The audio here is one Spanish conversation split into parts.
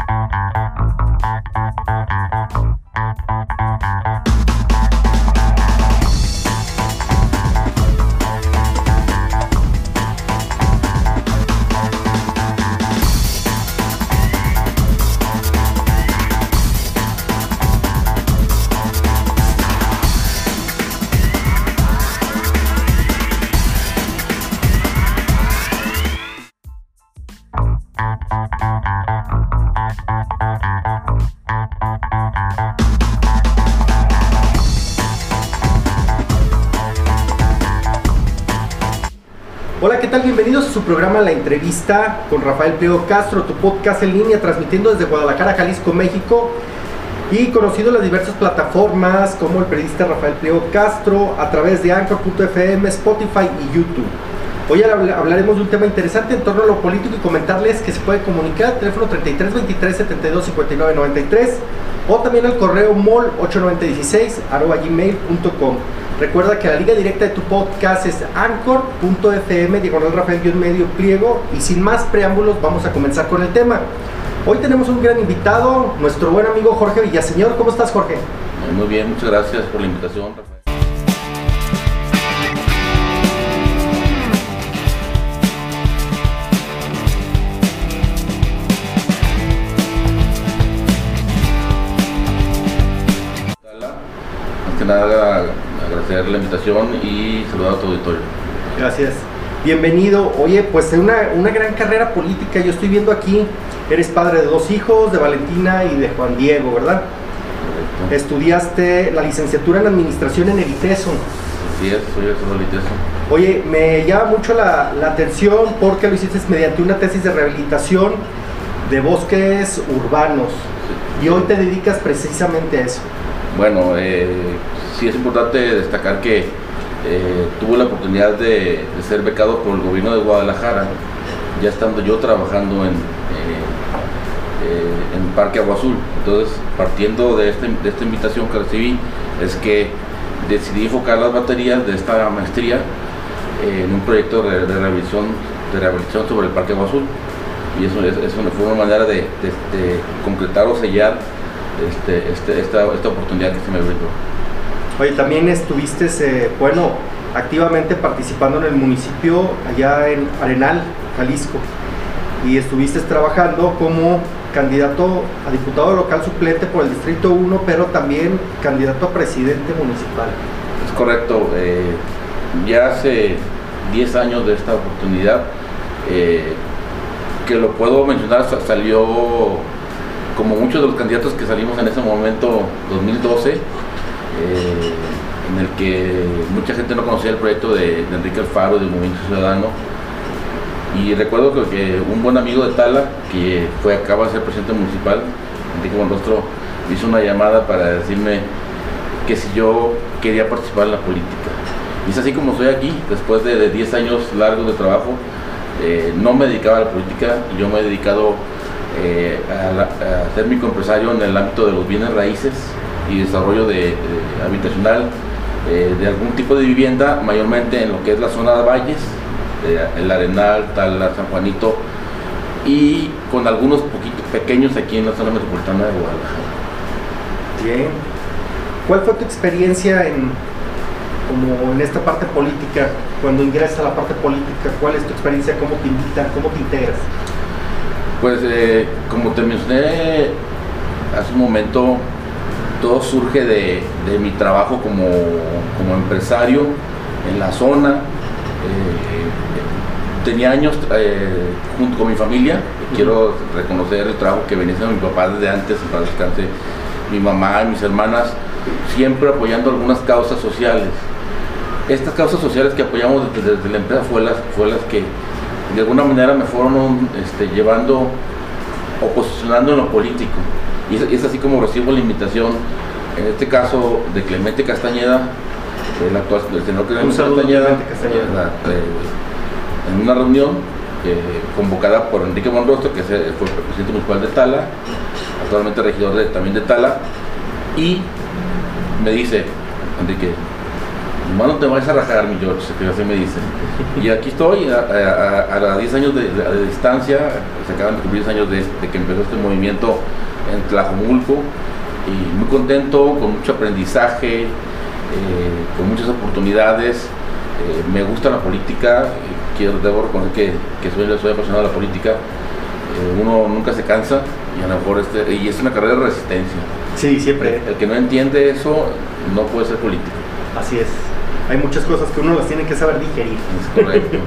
out, out, out, out. Programa La Entrevista con Rafael Pliego Castro, tu podcast en línea transmitiendo desde Guadalajara, Jalisco, México y conocido en las diversas plataformas como el periodista Rafael Pliego Castro a través de Anchor.fm, Spotify y YouTube. Hoy hablaremos de un tema interesante en torno a lo político y comentarles que se puede comunicar al teléfono 33 23 72 59 93 o también al correo mol 8916 gmail.com. Recuerda que la liga directa de tu podcast es anchor.fm, diagonal Rafael medio pliego. Y sin más preámbulos, vamos a comenzar con el tema. Hoy tenemos un gran invitado, nuestro buen amigo Jorge Villaseñor. ¿Cómo estás, Jorge? Muy bien, muchas gracias por la invitación, que nada agradecer la invitación y saludar a tu auditorio. Gracias. Bienvenido. Oye, pues una, una gran carrera política. Yo estoy viendo aquí, eres padre de dos hijos, de Valentina y de Juan Diego, ¿verdad? Correcto. Estudiaste la licenciatura en Administración en el ITESO. Es, soy el solo liteso. Oye, me llama mucho la, la atención porque lo hiciste mediante una tesis de rehabilitación de bosques urbanos. Y hoy te dedicas precisamente a eso. Bueno, eh, sí es importante destacar que eh, tuve la oportunidad de, ser becado por el gobierno de Guadalajara, ya estando yo trabajando en, eh, eh, en Parque Agua Azul. Entonces, partiendo de, este- de esta invitación que recibí, es que decidí enfocar las baterías de esta maestría en un proyecto de, rehabilitación, de rehabilitación sobre el Parque Agua Azul. Y eso, es, fue una manera de- de concretar o sellar este, este- esta, esta oportunidad que se me brindó. Oye, también estuviste, eh, bueno, activamente participando en el municipio allá en Arenal, Jalisco. Y estuviste trabajando como candidato a diputado local suplente por el Distrito 1, pero también candidato a presidente municipal. Es correcto. eh, ya hace 10 años de esta oportunidad, eh, que lo puedo mencionar, sa- salió como muchos de los candidatos que salimos en ese momento, 2012, eh, en el que mucha gente no conocía el proyecto de, Enrique Alfaro, del Movimiento Ciudadano. Y recuerdo que, un buen amigo de Tala, que fue acaba de ser presidente municipal, Enrique Buenrostro, me hizo una llamada para decirme que si yo quería participar en la política. Y es así como estoy aquí, después de, de 10 años largos de trabajo, eh, no me dedicaba a la política yo me he dedicado eh, a, a ser microempresario en el ámbito de los bienes raíces y desarrollo de, de habitacional eh, de algún tipo de vivienda, mayormente en lo que es la zona de valles, eh, el Arenal, Tala, San Juanito, y con algunos poquitos pequeños aquí en la zona metropolitana de Guadalajara. Bien. ¿Cuál fue tu experiencia en, como en esta parte política, cuando ingresas a la parte política? ¿Cuál es tu experiencia? ¿Cómo te invitan? ¿Cómo te integras? Pues eh, como te mencioné hace un momento, todo surge de, de mi trabajo como, como empresario en la zona. Eh, tenía años eh, junto con mi familia, quiero reconocer el trabajo que venía haciendo mi papá desde antes, para descanse, mi mamá y mis hermanas, siempre apoyando algunas causas sociales. Estas causas sociales que apoyamos desde, desde la empresa fue las, fue las que de alguna manera me fueron este, llevando o posicionando en lo político. Y es, es así como recibo la invitación, en este caso de Clemente Castañeda, el actual el senador Clemente saludo, Castañeda, Clemente Castañeda. la- eh, en una reunión eh, convocada por Enrique Monrostro, que fue el presidente municipal de Tala, actualmente regidor de- también de Tala, y me dice, Enrique, nomás no te vayas a rajar, mi George, que así me dicen. Y aquí estoy, a, 10 años de, distancia, se acaban de cumplir 10 años de, que empezó este movimiento en Tlajomulco, y muy contento, con mucho aprendizaje, eh, con muchas oportunidades. Eh, me gusta la política, quiero, debo reconocer que, que soy, soy apasionado de la política. Eh, uno nunca se cansa y a lo mejor este, y es una carrera de resistencia. Sí, siempre. El, que no entiende eso no puede ser político. Así es. Hay muchas cosas que uno las tiene que saber digerir. correcto.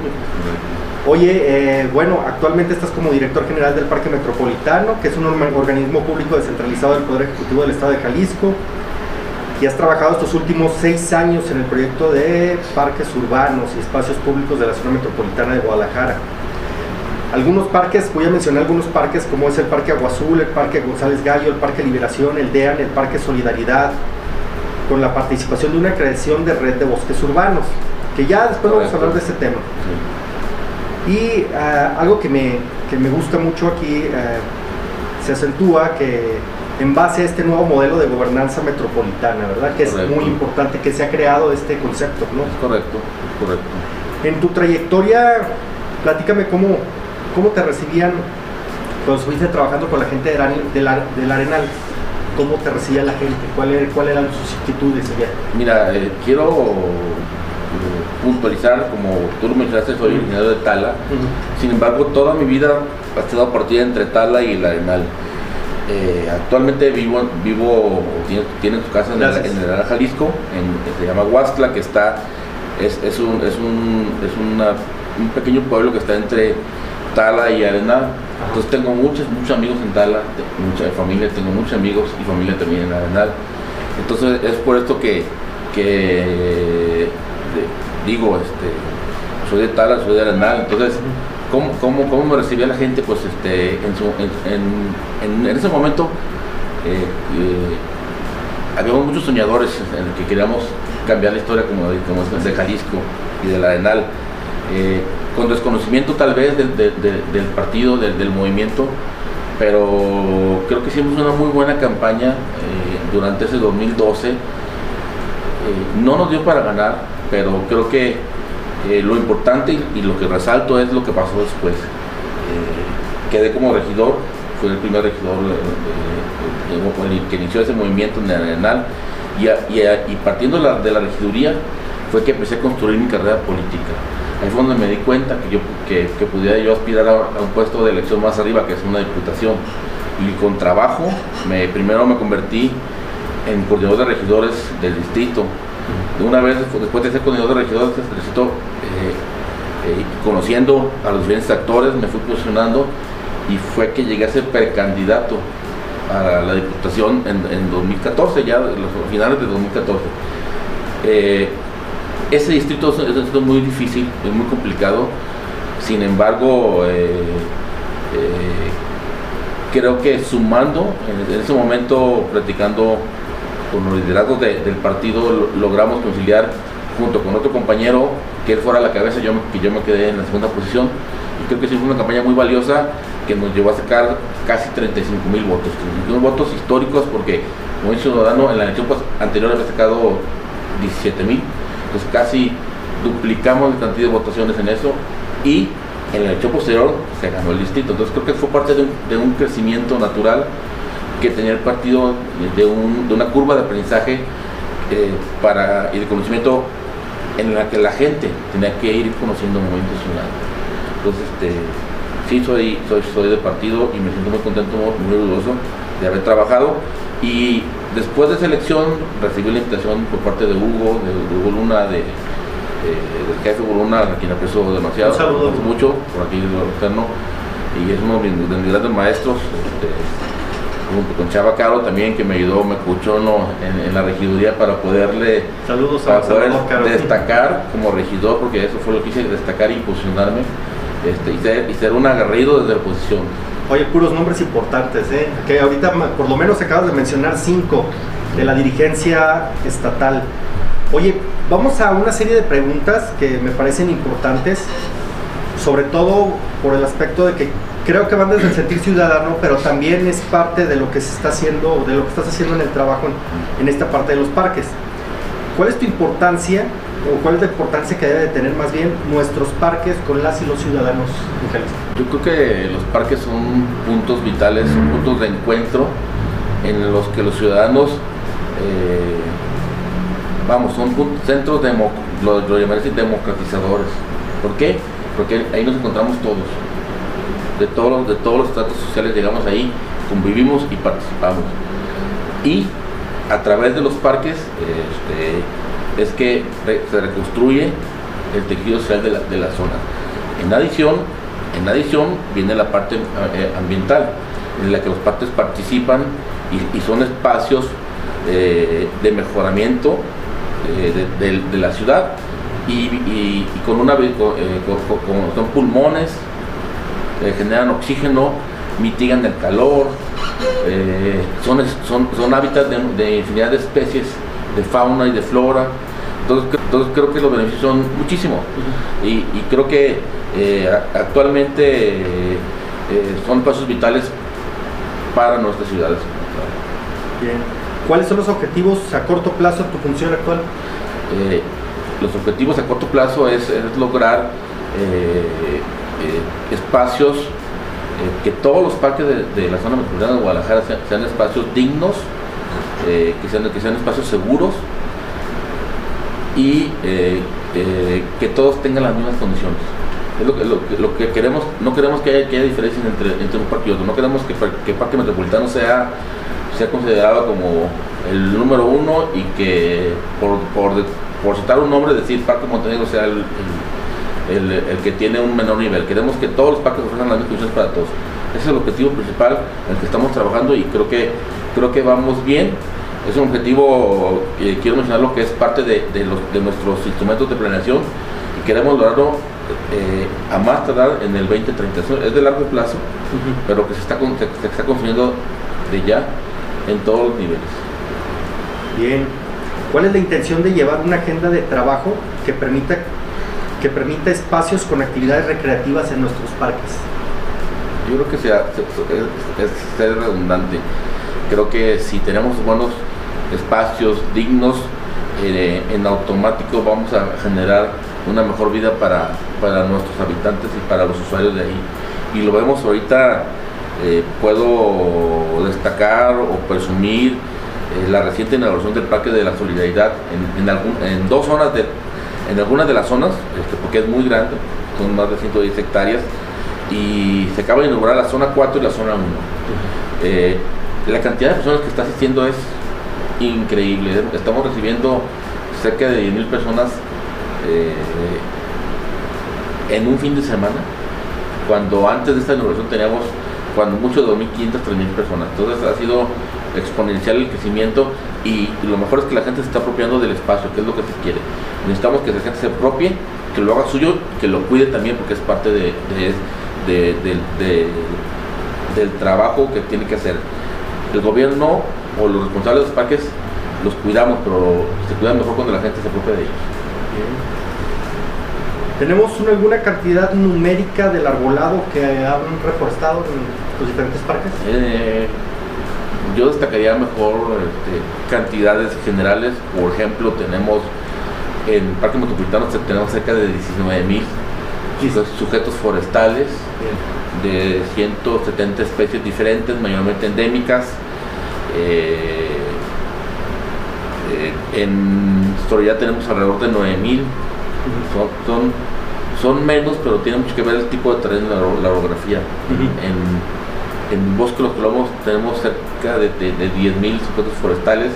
Oye, eh, bueno, actualmente estás como director general del Parque Metropolitano, que es un organismo público descentralizado del Poder Ejecutivo del Estado de Jalisco, y has trabajado estos últimos seis años en el proyecto de parques urbanos y espacios públicos de la zona metropolitana de Guadalajara. Algunos parques, voy a mencionar algunos parques como es el Parque Agua Azul, el Parque González Gallo, el Parque Liberación, el DEAN, el Parque Solidaridad, con la participación de una creación de red de bosques urbanos, que ya después vamos a hablar de ese tema. Y ah, algo que me, que me, gusta mucho aquí ah, se acentúa que en base a este nuevo modelo de gobernanza metropolitana, ¿verdad? Que es muy importante que se ha creado este concepto, ¿no? Correcto, correcto. En tu trayectoria, platícame cómo, cómo te recibían cuando estuviste trabajando con la gente del, Arenal. ¿Cómo te recibía la gente? ¿Cuáles cuál eran sus actitudes allá? Mira, eh, quiero puntualizar, como tú lo mencionaste, soy originario de Tala. Sin embargo, toda mi vida ha estado partida entre Tala y el Arenal. Eh, actualmente vivo, vivo tiene, su casa en el, en Jalisco, en, se llama Huastla, que está, es, es, un, es, un, es una, un pequeño pueblo que está entre Tala y Arenal. Entonces tengo muchos, muchos amigos en Tala, mucha familia, tengo muchos amigos y familia también en Arenal. Entonces es por esto que, que digo, este, soy de Tala, soy de Arenal, entonces, ¿cómo, cómo, cómo me recibía la gente? Pues este, en, en, en, ese momento eh, eh, habíamos muchos soñadores en el que queríamos cambiar la historia como, como de Jalisco y del Arenal, eh, con desconocimiento tal vez del, partido, del, movimiento, pero creo que hicimos una muy buena campaña durante ese 2012. no nos dio para ganar, pero creo que eh, lo importante y, lo que resalto es lo que pasó después. Eh, quedé como regidor, fui el primer regidor eh, que inició ese movimiento en el Arenal y, partiendo de la, regiduría fue que empecé a construir mi carrera política. Ahí fue donde me di cuenta que yo que, pudiera yo aspirar a, un puesto de elección más arriba, que es una diputación. Y con trabajo, me, primero me convertí en coordinador de regidores del distrito, una vez, después de ser coordinador de regidores necesito eh, eh, conociendo a los diferentes actores, me fui posicionando y fue que llegué a ser precandidato a la diputación en, 2014, ya los finales de 2014. Eh, ese distrito es, un distrito muy difícil, es muy complicado, sin embargo, creo que sumando, en, ese momento platicando con los liderazgos del partido logramos conciliar junto con otro compañero que él fuera a la cabeza, yo, que yo me quedé en la segunda posición. Y creo que sí fue una campaña muy valiosa que nos llevó a sacar casi 35 mil votos. 35 votos históricos porque como ciudadano en la elección pues, anterior había sacado 17 mil. Entonces casi duplicamos la cantidad de votaciones en eso y en la elección posterior se ganó el distrito. Entonces creo que fue parte de un, de un crecimiento natural que tenía el partido de, una curva de aprendizaje eh, para, y de conocimiento en la que la gente tenía que ir conociendo momentos ciudadanos. Entonces, este, sí soy, soy, soy de partido y me siento muy contento, muy orgulloso de haber trabajado. Y después de esa elección recibí la invitación por parte de Hugo, de, Hugo Luna, de, del jefe Hugo Luna, a quien aprecio demasiado, mucho, por aquí externo, y es uno de mis, grandes maestros. Este, junto con Chava Caro también que me ayudó, me escuchó en, la regiduría para poderle Saludos para poder destacar como regidor, porque eso fue lo que hice, destacar y posicionarme este, y, ser, y ser un agarrido desde la oposición. Oye, puros nombres importantes, ¿eh? que ahorita por lo menos acabas de mencionar cinco de la dirigencia estatal. Oye, vamos a una serie de preguntas que me parecen importantes, sobre todo por el aspecto de que creo que van desde el sentir ciudadano, pero también es parte de lo que se está haciendo, de lo que estás haciendo en el trabajo en, esta parte de los parques. ¿Cuál es tu importancia o cuál es la importancia que debe de tener más bien nuestros parques con las y los ciudadanos Yo creo que los parques son puntos vitales, son puntos de encuentro en los que los ciudadanos, eh, vamos, son centros de, lo, lo democratizadores. ¿Por qué? Porque ahí nos encontramos todos. De todos, de todos los estratos sociales llegamos ahí, convivimos y participamos. Y a través de los parques este, es que se reconstruye el tejido social de la, zona. En adición, en adición viene la parte eh, ambiental, en la que los parques participan y, son espacios eh, de mejoramiento eh, de, la ciudad y, con una son pulmones, generan oxígeno, mitigan el calor, eh, son, son, son hábitats de, infinidad de especies, de fauna y de flora. Entonces, entonces creo que los beneficios son muchísimos. Y, creo que eh, actualmente eh, son pasos vitales para nuestras ciudades. Bien. ¿Cuáles son los objetivos a corto plazo de tu función actual? los objetivos a corto plazo es, es lograr espacios que todos los parques de, la zona metropolitana de Guadalajara sean, espacios dignos, eh, que, sean, que sean espacios seguros y eh, que todos tengan las mismas condiciones. Es lo que, lo, que queremos, no queremos que haya, que haya diferencias entre, entre, un parque y otro, no queremos que, que el parque metropolitano sea, sea considerado como el número uno y que por, por, por citar un nombre, decir Parque Montenegro sea el el, que tiene un menor nivel. Queremos que todos los parques ofrezcan las mismas condiciones para todos. Ese es el objetivo principal en el que estamos trabajando y creo que, creo que vamos bien. Es un objetivo, que quiero mencionar lo que es parte de, los, de nuestros instrumentos de planeación y queremos lograrlo eh, a más tardar en el 2030. Es de largo plazo, pero que se está, se está construyendo de ya en todos los niveles. Bien. ¿Cuál es la intención de llevar una agenda de trabajo que permita que permita espacios con actividades recreativas en nuestros parques. Yo creo que sea, es, ser redundante. Creo que si tenemos buenos espacios dignos, eh, en automático vamos a generar una mejor vida para, para nuestros habitantes y para los usuarios de ahí. Y lo vemos ahorita, eh, puedo destacar o presumir eh, la reciente inauguración del Parque de la Solidaridad en, en, en dos zonas de, en algunas de las zonas, este, porque es muy grande, son más de 110 hectáreas, y se acaba de inaugurar la zona 4 y la zona 1. Eh, la cantidad de personas que está asistiendo es increíble. Estamos recibiendo cerca de 10.000 personas eh, en un fin de semana, cuando antes de esta inauguración teníamos cuando mucho 2.500, 3.000 personas. Entonces ha sido exponencial el crecimiento y lo mejor es que la gente se está apropiando del espacio, que es lo que se quiere. Necesitamos que la gente se apropie, que lo haga suyo, que lo cuide también porque es parte de, del trabajo que tiene que hacer. El gobierno o los responsables de los parques los cuidamos, pero se cuidan mejor cuando la gente se apropia de ellos. ¿Tenemos alguna cantidad numérica del arbolado que han reforestado en los diferentes parques? Eh, yo destacaría mejor este, cantidades generales. Por ejemplo, tenemos en el Parque Metropolitano tenemos cerca de 19 mil sujetos forestales de 170 especies diferentes, mayormente endémicas. Eh, eh, en Historia tenemos alrededor de 9 mil. Son, son, menos, pero tiene mucho que ver el tipo de terreno, la, orografía. en, en Bosque de los Colomos tenemos cerca de, de, de 10.000 sujetos forestales,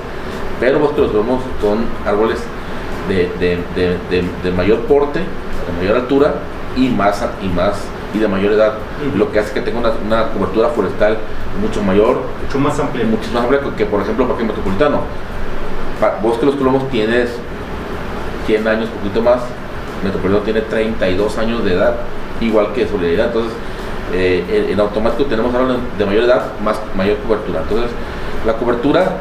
pero Bosque de los Colomos son árboles de, mayor porte, de mayor altura y más, y más y de mayor edad, lo que hace que tenga una, cobertura forestal mucho mayor, mucho más amplia, mucho más amplia que, por ejemplo Parque Metropolitano. Bosque de los Colomos tienes 100 años, poquito más, Metropolitano tiene 32 años de edad, igual que Solidaridad, entonces eh, en, automático tenemos ahora de mayor edad, más mayor cobertura. Entonces, la cobertura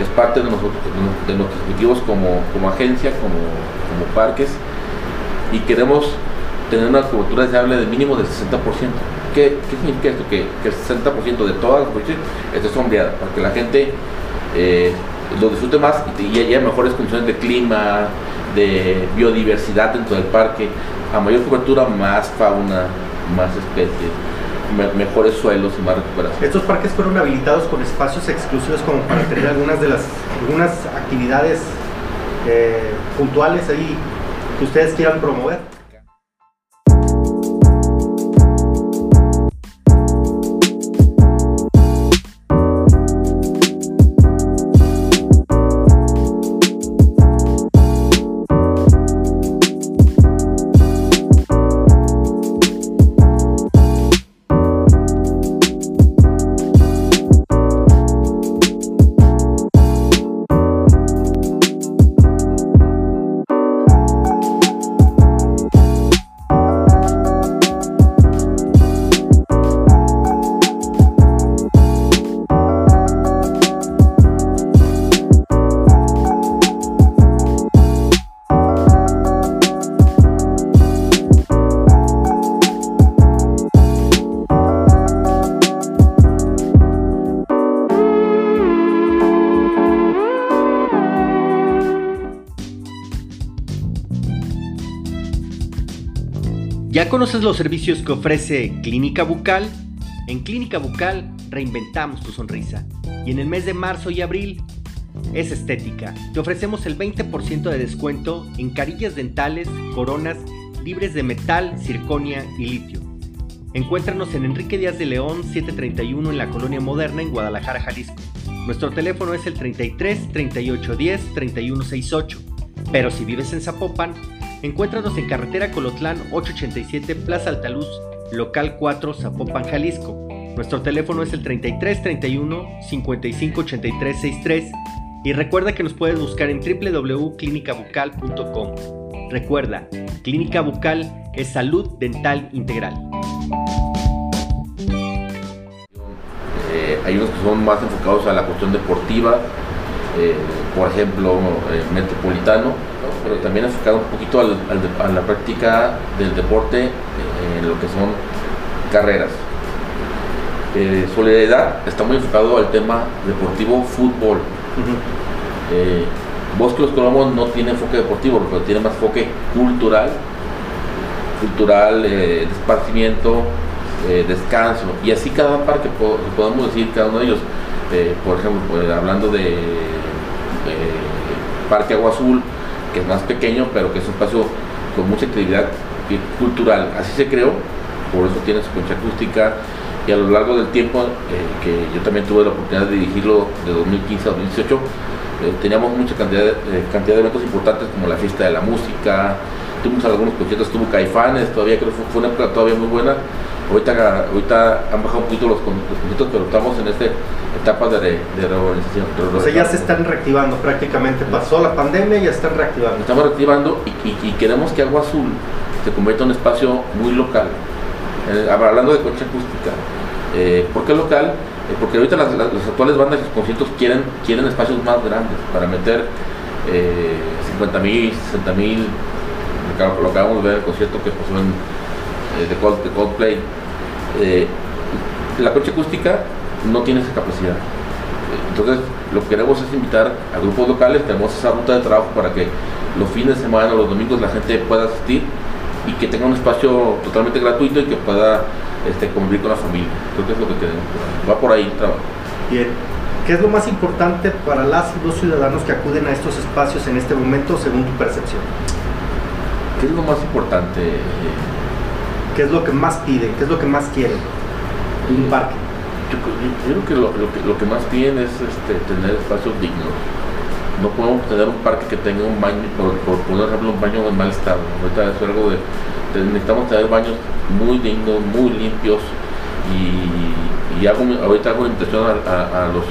es parte de, nosotros, de nuestros objetivos como, como agencia, como, como parques, y queremos tener una cobertura deseable de mínimo del 60%. ¿Qué, ¿Qué, significa esto? Que, que el 60% de todas las esté sombreada, para que la gente eh, lo disfrute más y haya mejores condiciones de clima, de biodiversidad dentro del parque, a mayor cobertura, más fauna, más especies, mejores suelos y más recuperación. Estos parques fueron habilitados con espacios exclusivos como para tener algunas de las algunas actividades eh, puntuales ahí que ustedes quieran promover. ¿Ya conoces los servicios que ofrece Clínica Bucal? En Clínica Bucal reinventamos tu sonrisa. Y en el mes de marzo y abril es estética. Te ofrecemos el 20% de descuento en carillas dentales, coronas, libres de metal, circonia y litio. Encuéntranos en Enrique Díaz de León 731 en la Colonia Moderna en Guadalajara, Jalisco. Nuestro teléfono es el 33 38 10 31 68. Pero si vives en Zapopan, Encuéntranos en carretera Colotlán 887 Plaza Altaluz, local 4 Zapopan, Jalisco. Nuestro teléfono es el 33 31 55 83 63 y recuerda que nos puedes buscar en www.clinicabucal.com. Recuerda, Clínica Bucal es salud dental integral. Eh, hay unos que son más enfocados a la cuestión deportiva, eh, por ejemplo, eh, Metropolitano, pero también enfocado un poquito a la práctica del deporte eh, en lo que son carreras. Solidaridad está muy enfocado al tema deportivo fútbol. Bosque Los Colomos no tiene enfoque deportivo, pero tiene más enfoque cultural, cultural, de esparcimiento, descanso. Y así cada parque, podemos decir, cada uno de ellos. por ejemplo, pues, hablando de Parque Agua Azul, que es más pequeño, pero que es un espacio con mucha actividad cultural. Así se creó, por eso tiene su concha acústica y a lo largo del tiempo, eh, que yo también tuve la oportunidad de dirigirlo de 2015 a 2018, eh, teníamos mucha eh, cantidad de eventos importantes como la fiesta de la música, tuvimos algunos conciertos, tuvo Caifanes, todavía creo que fue una época todavía muy buena, Ahorita, ahorita han bajado un poquito los, los pero estamos en esta etapa de, de reorganización. o sea, ya se están reactivando prácticamente. Pasó la pandemia y ya están reactivando. Estamos reactivando y, queremos que Agua Azul se convierta en un espacio muy local. Eh, hablando de coche acústica. Eh, ¿Por qué local? Eh, porque ahorita las, actuales bandas y conciertos quieren, quieren espacios más grandes para meter 50 mil, 60 mil. Lo acabamos de ver el concierto que pasó en eh, de, Coldplay, eh, la coche acústica no tiene esa capacidad. Entonces, lo que queremos es invitar a grupos locales, tenemos esa ruta de trabajo para que los fines de semana los domingos la gente pueda asistir y que tenga un espacio totalmente gratuito y que pueda este, convivir con la familia. Creo que es lo que queremos. Va por ahí el trabajo. Bien. ¿Qué es lo más importante para las y los ciudadanos que acuden a estos espacios en este momento según tu percepción? ¿Qué es lo más importante? ¿Qué es lo que más piden? ¿Qué es lo que más quieren? Un parque. Yo, creo que lo, que más piden es este, tener espacios dignos. No podemos tener un parque que tenga un baño, por, poner ejemplo, un baño en mal estado. Ahorita es algo de, necesitamos tener baños muy dignos, muy limpios y, hago, ahorita hago invitación a, los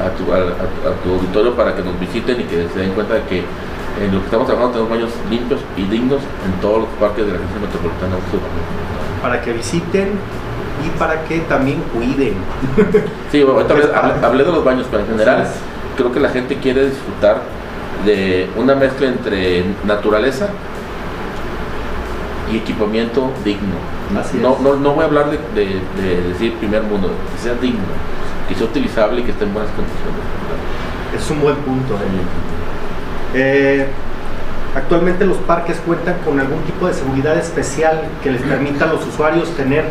a tu, a, tu, auditorio para que nos visiten y que se den cuenta de que en lo que estamos trabajando tenemos baños limpios y dignos en todos los parques de la agencia metropolitana sur. Para que visiten y para que también cuiden. Sí, bueno, ahorita hablé, de los baños, pero en general creo que la gente quiere disfrutar de una mezcla entre naturaleza y equipamiento digno. No, no, no, voy a hablar de, de, decir primer mundo, que sea digno, que sea utilizable y que esté en buenas condiciones. Es un buen punto. ¿eh? Eh, actualmente los parques cuentan con algún tipo de seguridad especial que les permita a los usuarios tener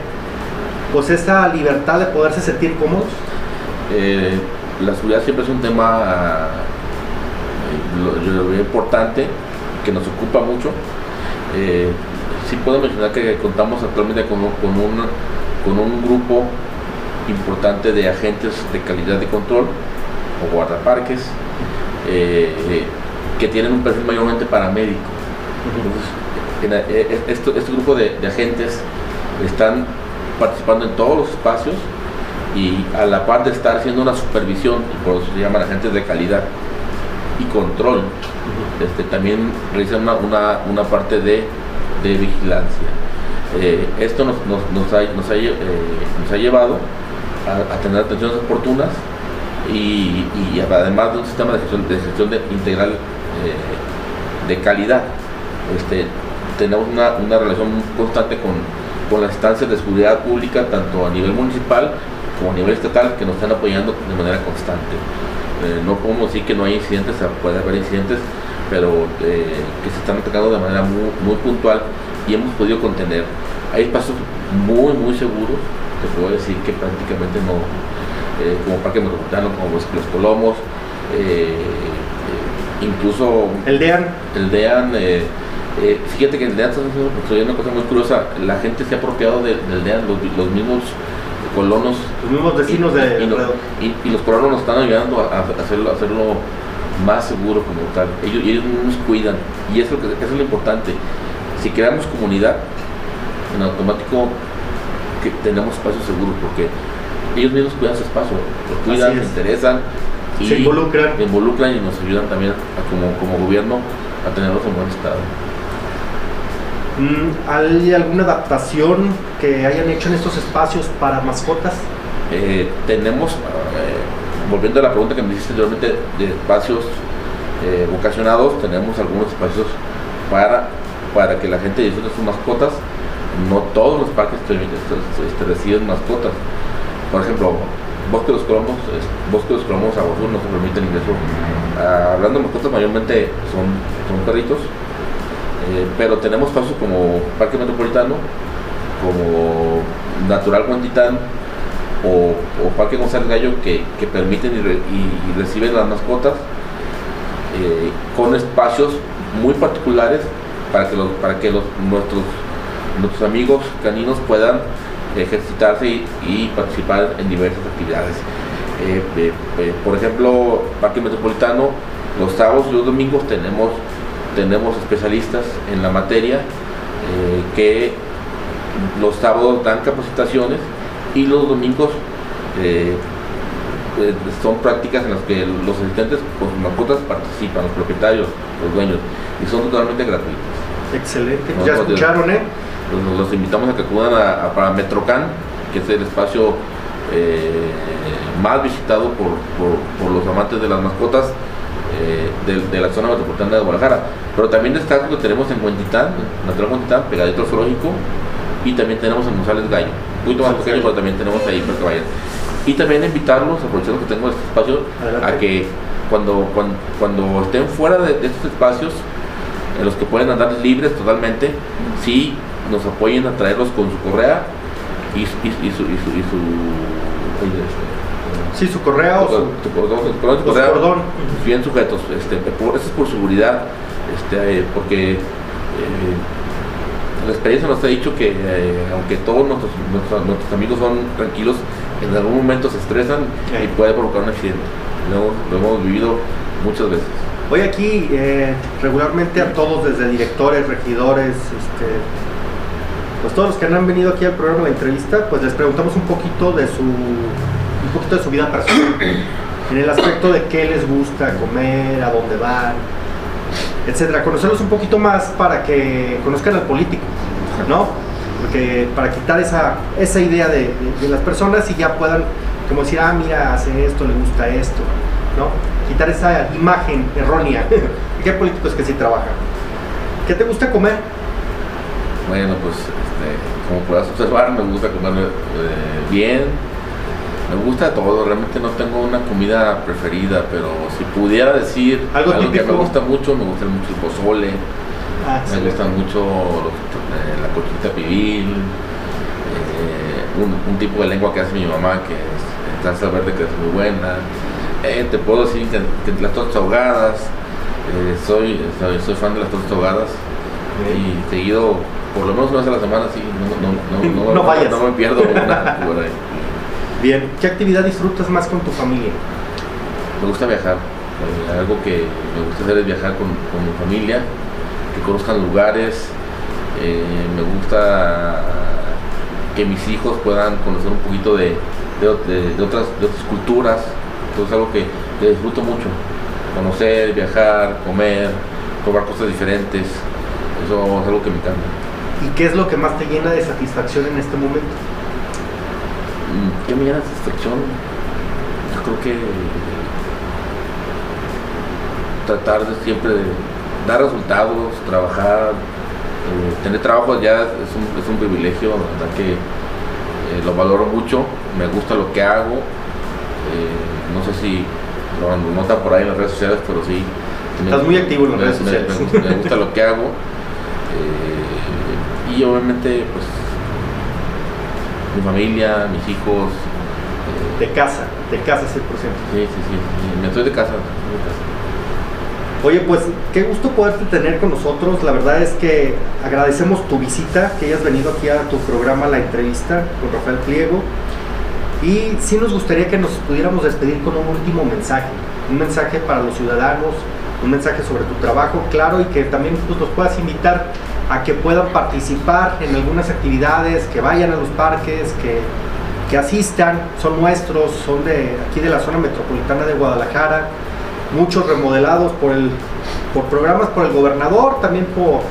pues esa libertad de poderse sentir cómodos. Eh, la seguridad siempre es un tema lo, importante que nos ocupa mucho. Eh, sí puedo mencionar que contamos actualmente con, con, un, con un grupo importante de agentes de calidad de control o guardaparques eh, que tienen un perfil mayormente paramédico. Entonces, eh, este, este, grupo de, agentes están participando en todos los espacios y a la par de estar haciendo una supervisión, y por eso se llaman agentes de calidad y control, este, también realizan una, una, parte de, de vigilancia. Eh, esto nos, nos, nos, ha, nos, ha, nos ha llevado a, tener atenciones oportunas y, además de un sistema de gestión, de gestión integral de calidad. Este, tenemos una, relación constante con, con las instancias de seguridad pública, tanto a nivel municipal como a nivel estatal, que nos están apoyando de manera constante. Eh, no podemos decir que no hay incidentes, puede haber incidentes, pero eh, que se están atacando de manera muy, puntual y hemos podido contener. Hay espacios muy, muy seguros te puedo decir que prácticamente no, eh, como Parque Metropolitano, como los, Colomos, eh, eh, incluso... El DEAN. El DEAN, fíjate que el DEAN está haciendo una cosa muy curiosa, la gente se ha apropiado del DEAN, los, mismos colonos. Los mismos vecinos de... Y, los colonos nos están ayudando a, hacerlo, hacerlo más seguro como tal. Ellos, ellos nos cuidan y eso, eso es lo importante. Si creamos comunidad, en automático que tenemos espacios seguros porque ellos mismos cuidan su espacio, lo cuidan, se interesan y se involucran. involucran y nos ayudan también como, como gobierno a tenerlos en buen estado. Mm, ¿Hay alguna adaptación que hayan hecho en estos espacios para mascotas? Eh, tenemos, eh, volviendo a la pregunta que me hiciste anteriormente de espacios eh, vocacionados, tenemos algunos espacios para, para que la gente disfrute sus mascotas no todos los parques este, reciben mascotas. Por ejemplo, Bosque de los Colomos, Bosque de a no se permite el ingreso. Ah, hablando de mascotas, mayormente son, son perritos, eh, pero tenemos pasos como Parque Metropolitano, como Natural Guantitán o, Parque González Gallo que, permiten y, reciben las mascotas eh, con espacios muy particulares para que, los, para que los, nuestros nuestros amigos caninos puedan ejercitarse y, participar en diversas actividades. Eh, eh, eh, por ejemplo, Parque Metropolitano, los sábados y los domingos tenemos, tenemos especialistas en la materia que los sábados dan capacitaciones y los domingos son prácticas en las que los asistentes con sus mascotas participan, los propietarios, los dueños, y son totalmente gratuitos. Excelente, ya escucharon, ¿eh? Los, invitamos a que acudan a, para Metrocan, que es el espacio eh, más visitado por, los amantes de las mascotas eh, de, la zona metropolitana de Guadalajara. Pero también destaco que tenemos en Huentitán, Natural Huentitán, pegadito al zoológico, y también tenemos en González Gallo, un poquito más pequeño, pero también tenemos ahí para que vayan. Y también invitarlos, aprovechando que tengo este espacio, a que cuando, cuando, estén fuera de, de, estos espacios, en los que pueden andar libres totalmente, sí nos apoyen a traerlos con su correa y, su, y su, y su, y su Sí, su correa o su, su, cordón, bien sujetos. Este, por, eso es por seguridad, este, porque eh, la experiencia nos ha dicho que eh, aunque todos nuestros, nuestros, amigos son tranquilos, en algún momento se estresan y puede provocar un accidente. Lo, lo hemos vivido muchas veces. Hoy aquí eh, regularmente a todos, desde directores, regidores, este, pues todos los que han venido aquí al programa de entrevista, pues les preguntamos un poquito de su, un poquito de su vida personal, en el aspecto de qué les gusta comer, a dónde van, etcétera. Conocerlos un poquito más para que conozcan al político, ¿no? Porque para quitar esa, esa idea de, las personas y ya puedan, como decir, ah, mira, hace esto, le gusta esto, ¿no? Quitar esa imagen errónea. ¿Qué políticos que sí trabajan? ¿Qué te gusta comer? Bueno, pues este, como puedas observar, me gusta comer eh, bien. Me gusta todo, realmente no tengo una comida preferida, pero si pudiera decir algo, que me gusta mucho, me gusta mucho el pozole, Ah, me gusta mucho eh, la coquita pibil, eh, un, tipo de lengua que hace mi mamá que es salsa verde que es muy buena. Eh, te puedo decir que, las tortas ahogadas, soy, soy, fan de las tortas ahogadas y seguido, por lo menos una vez a la semana, sí, no, no, no, me pierdo una Bien, ¿qué actividad disfrutas más con tu familia? Me gusta viajar. algo que me gusta hacer es viajar con, con mi familia que conozcan lugares. Eh, me gusta que mis hijos puedan conocer un poquito de, de, otras, de otras culturas. Entonces es algo que, disfruto mucho. Conocer, viajar, comer, probar cosas diferentes. Eso es algo que me encanta. ¿Y qué es lo que más te llena de satisfacción en este momento? Mm, ¿Qué me llena de satisfacción? Yo creo que tratar de siempre de dar resultados, trabajar, eh, tener trabajo ya es un, es un privilegio, la verdad que eh, lo valoro mucho, me gusta lo que hago, eh, no sé si lo nota por ahí en las redes sociales, pero sí. Estás muy activo en las redes sociales. Me, gusta lo que hago y obviamente pues mi familia, mis hijos. de casa, de casa 100%. Sí, sí, sí, me estoy de casa. Estoy de casa. Oye, pues qué gusto poderte tener con nosotros. La verdad es que agradecemos tu visita, que hayas venido aquí a tu programa La Entrevista con Rafael Pliego. Y sí nos gustaría que nos pudiéramos despedir con un último mensaje, un mensaje para los ciudadanos, un mensaje sobre tu trabajo, claro, y que también pues, nos puedas invitar a que puedan participar en algunas actividades, que vayan a los parques, que, que asistan, son nuestros, son de aquí de la zona metropolitana de Guadalajara muchos remodelados por el por programas por el gobernador, también por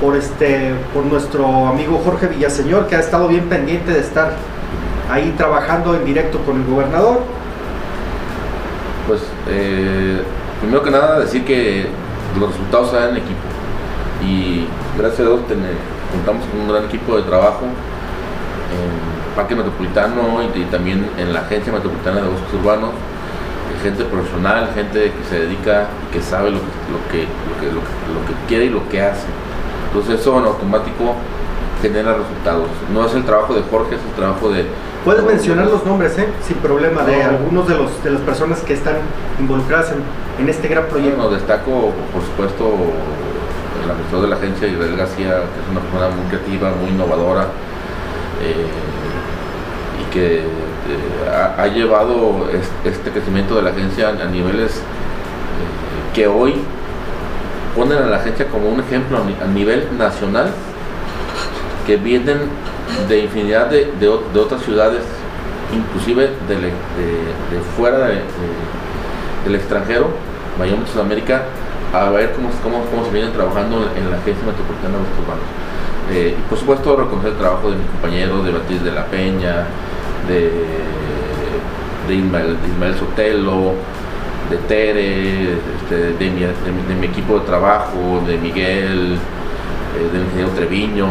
por este por nuestro amigo Jorge Villaseñor que ha estado bien pendiente de estar ahí trabajando en directo con el gobernador. Pues eh, primero que nada decir que los resultados se dan en equipo y gracias a Dios contamos con un gran equipo de trabajo en Parque Metropolitano y, también en la Agencia Metropolitana de Bosques Urbanos gente profesional, gente que se dedica y que sabe lo, que, lo, que, quiere y lo que hace. Entonces eso en automático genera resultados. No es el trabajo de Jorge, es el trabajo de... Puedes mencionar los nombres, ¿eh? sin problema, de algunos de, los, de las personas que están involucradas en, este gran proyecto. Bueno, destaco, por supuesto, el administrador de la agencia, Israel García, que es una persona muy creativa, muy innovadora, eh, y que eh, ha, llevado este crecimiento de la agencia a niveles eh, que hoy ponen a la agencia como un ejemplo a nivel nacional, que vienen de infinidad de, otras ciudades, inclusive de, fuera del extranjero, Miami, Sudamérica, a ver cómo, cómo, se vienen trabajando en la agencia metropolitana de los urbanos. Eh, y por supuesto reconocer el trabajo de mis compañeros, de Batis de la Peña, de, de, Ismael, Sotelo, de Tere, este, de, mi, equipo de trabajo, de Miguel, eh, del ingeniero Treviño,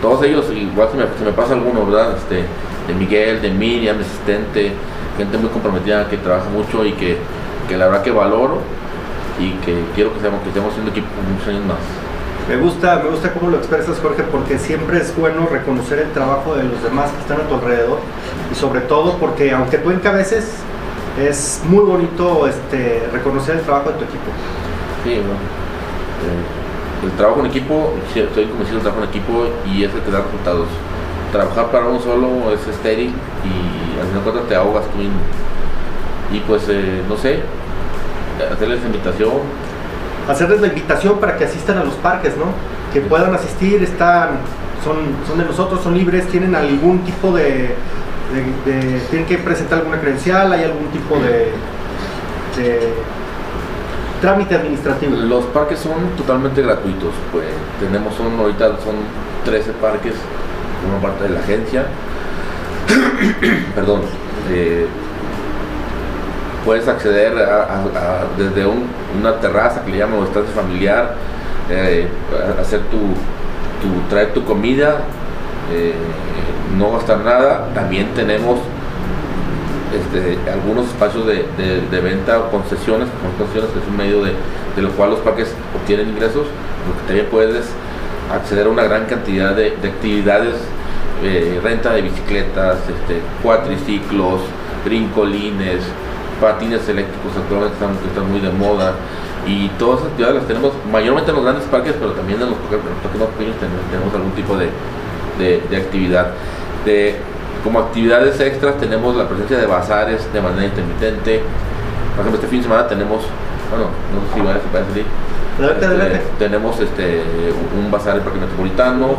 todos ellos, igual se me, pasa alguno, ¿verdad? Este, de Miguel, de Miriam, mi asistente, gente muy comprometida que trabaja mucho y que, la verdad que valoro y que quiero que seamos, que estemos siendo equipo muchos años más. Me gusta, me gusta cómo lo expresas, Jorge, porque siempre es bueno reconocer el trabajo de los demás que están a tu alrededor y sobre todo porque aunque tú encabeces, es muy bonito este, reconocer el trabajo de tu equipo. Sí, bueno. Eh, el trabajo en equipo, estoy convencido del trabajo en equipo y es el que da resultados. Trabajar para uno solo es estéril y al final de cuentas te ahogas tú mismo. Y pues, eh, no sé, hacerles invitación, hacerles la invitación para que asistan a los parques, ¿no? Que puedan asistir, están, son, son de nosotros, son libres, tienen algún tipo de, tienen que presentar alguna credencial, hay algún tipo de, trámite administrativo. Los parques son totalmente gratuitos, pues tenemos ahorita son 13 parques, una parte de la agencia, perdón, eh, puedes acceder desde una terraza que le llaman estancia familiar, eh, hacer tu, traer tu comida, eh, no gastar nada. También tenemos este, algunos espacios de, venta o concesiones, concesiones que es un medio de, de lo cual los parques obtienen ingresos, porque también puedes acceder a una gran cantidad de, actividades, eh, renta de bicicletas, este, cuatriciclos, brincolines, patines eléctricos actualmente están, muy de moda y todas esas actividades las tenemos mayormente en los grandes parques, pero también en los parques más pequeños tenemos, algún tipo de, de, actividad. De, como actividades extras tenemos la presencia de bazares de manera intermitente. Por ejemplo, este fin de semana tenemos, bueno, no sé si va a salir. Este, tenemos este, un bazar en Parque Metropolitano.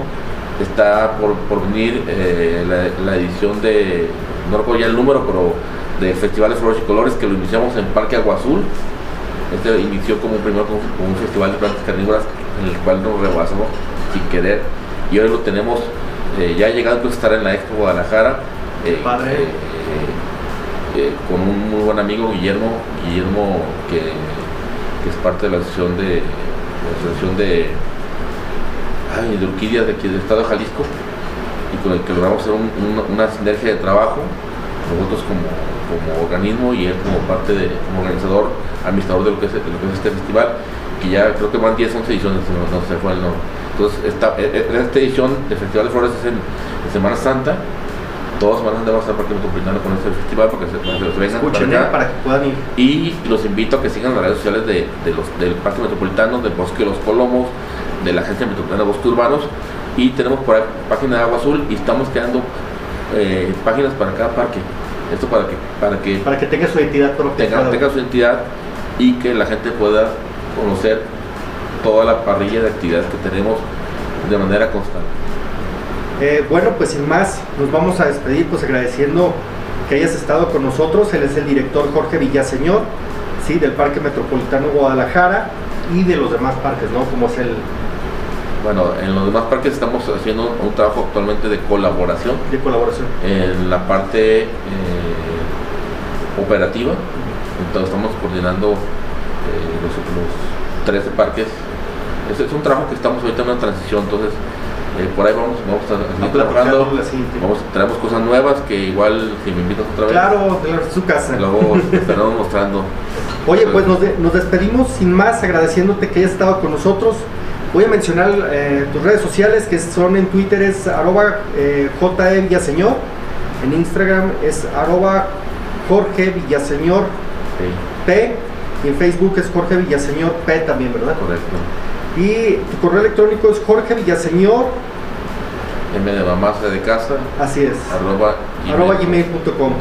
Está por, por venir eh, la, edición de, no recuerdo ya el número, pero de Festival de Flores y Colores que lo iniciamos en Parque Agua Azul. Este inició como un primer como un festival de plantas carnívoras en el cual nos rebasamos sin querer y hoy lo tenemos eh, ya llegando a estar en la Expo Guadalajara. Eh, Padre. Eh, con un muy buen amigo Guillermo, Guillermo que, es parte de la asociación de la asociación de, ay, de orquídeas de aquí del estado de Jalisco y con el que logramos hacer una sinergia de trabajo nosotros como, como, organismo y él como parte de como organizador administrador de lo que es, lo que es este festival que ya creo que van 10 11 ediciones no, no se fue el nombre entonces, esta, e, e, esta edición del Festival de Flores es en, Semana Santa. Todos van a andar a estar Parque Metropolitano con este festival para que se, para se vengan para, acá. para que puedan ir. Y los invito a que sigan las redes sociales de, de los, del Parque Metropolitano, del Bosque de los Colomos, de la Agencia Metropolitana de Bosques Urbanos. Y tenemos por ahí página de Agua Azul y estamos creando eh, páginas para cada parque. Esto para que, para que, para que tenga su identidad propia. Tenga, tenga su identidad y que la gente pueda conocer toda la parrilla de actividades que tenemos de manera constante. Eh, bueno, pues sin más, nos vamos a despedir pues agradeciendo que hayas estado con nosotros. Él es el director Jorge Villaseñor, ¿sí? del Parque Metropolitano Guadalajara y de los demás parques, ¿no? Como es el... Bueno, en los demás parques estamos haciendo un trabajo actualmente de colaboración. De colaboración. En la parte eh, operativa. Entonces estamos coordinando eh, los, los 13 parques es, un trabajo que estamos ahorita en una transición, entonces eh, por ahí vamos, vamos a seguir trabajando, vamos, traemos cosas nuevas que igual si me invitas otra vez. Claro, claro, su casa. Luego estaremos mostrando. Oye, pues nos, nos, despedimos sin más, agradeciéndote que hayas estado con nosotros. Voy a mencionar eh, tus redes sociales que son en Twitter es arroba eh, JE Villaseñor, en Instagram es arroba Jorge Villaseñor P y en Facebook es Jorge Villaseñor P también, ¿verdad? Correcto. Y tu correo electrónico es Jorge Villaseñor. M de mamá de casa. Así es. Arroba, gmail.com.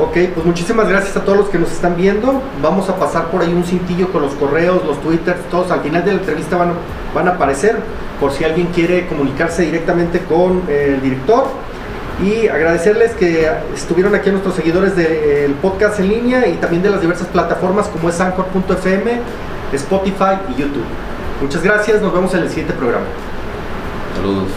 Ok, pues muchísimas gracias a todos los que nos están viendo. Vamos a pasar por ahí un cintillo con los correos, los twitters, todos. Al final de la entrevista van, van a aparecer por si alguien quiere comunicarse directamente con el director. Y agradecerles que estuvieron aquí a nuestros seguidores del podcast en línea y también de las diversas plataformas como es Anchor.fm, Spotify y YouTube. Muchas gracias, nos vemos en el siguiente programa. Saludos.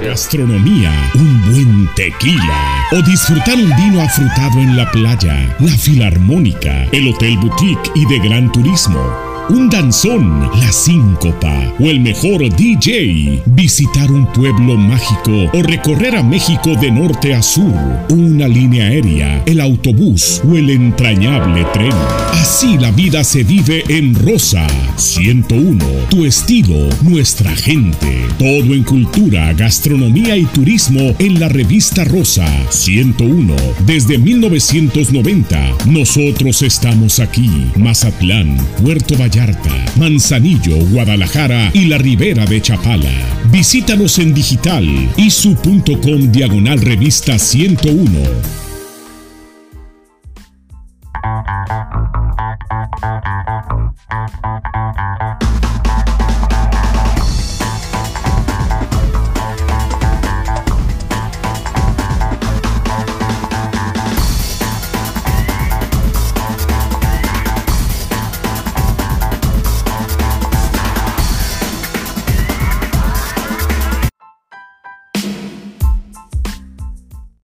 Gastronomía, un buen tequila o disfrutar un vino afrutado en la playa, la filarmónica, el hotel boutique y de gran turismo un danzón, la síncopa o el mejor DJ, visitar un pueblo mágico o recorrer a México de norte a sur, una línea aérea, el autobús o el entrañable tren. Así la vida se vive en Rosa 101, tu estilo, nuestra gente. Todo en cultura, gastronomía y turismo en la revista Rosa 101. Desde 1990, nosotros estamos aquí. Mazatlán, Puerto Manzanillo, Guadalajara y la Ribera de Chapala. Visítanos en digital isu.com diagonal revista 101